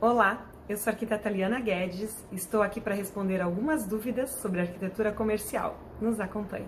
Olá, eu sou a arquiteta Liana Guedes, estou aqui para responder algumas dúvidas sobre arquitetura comercial. Nos acompanhe.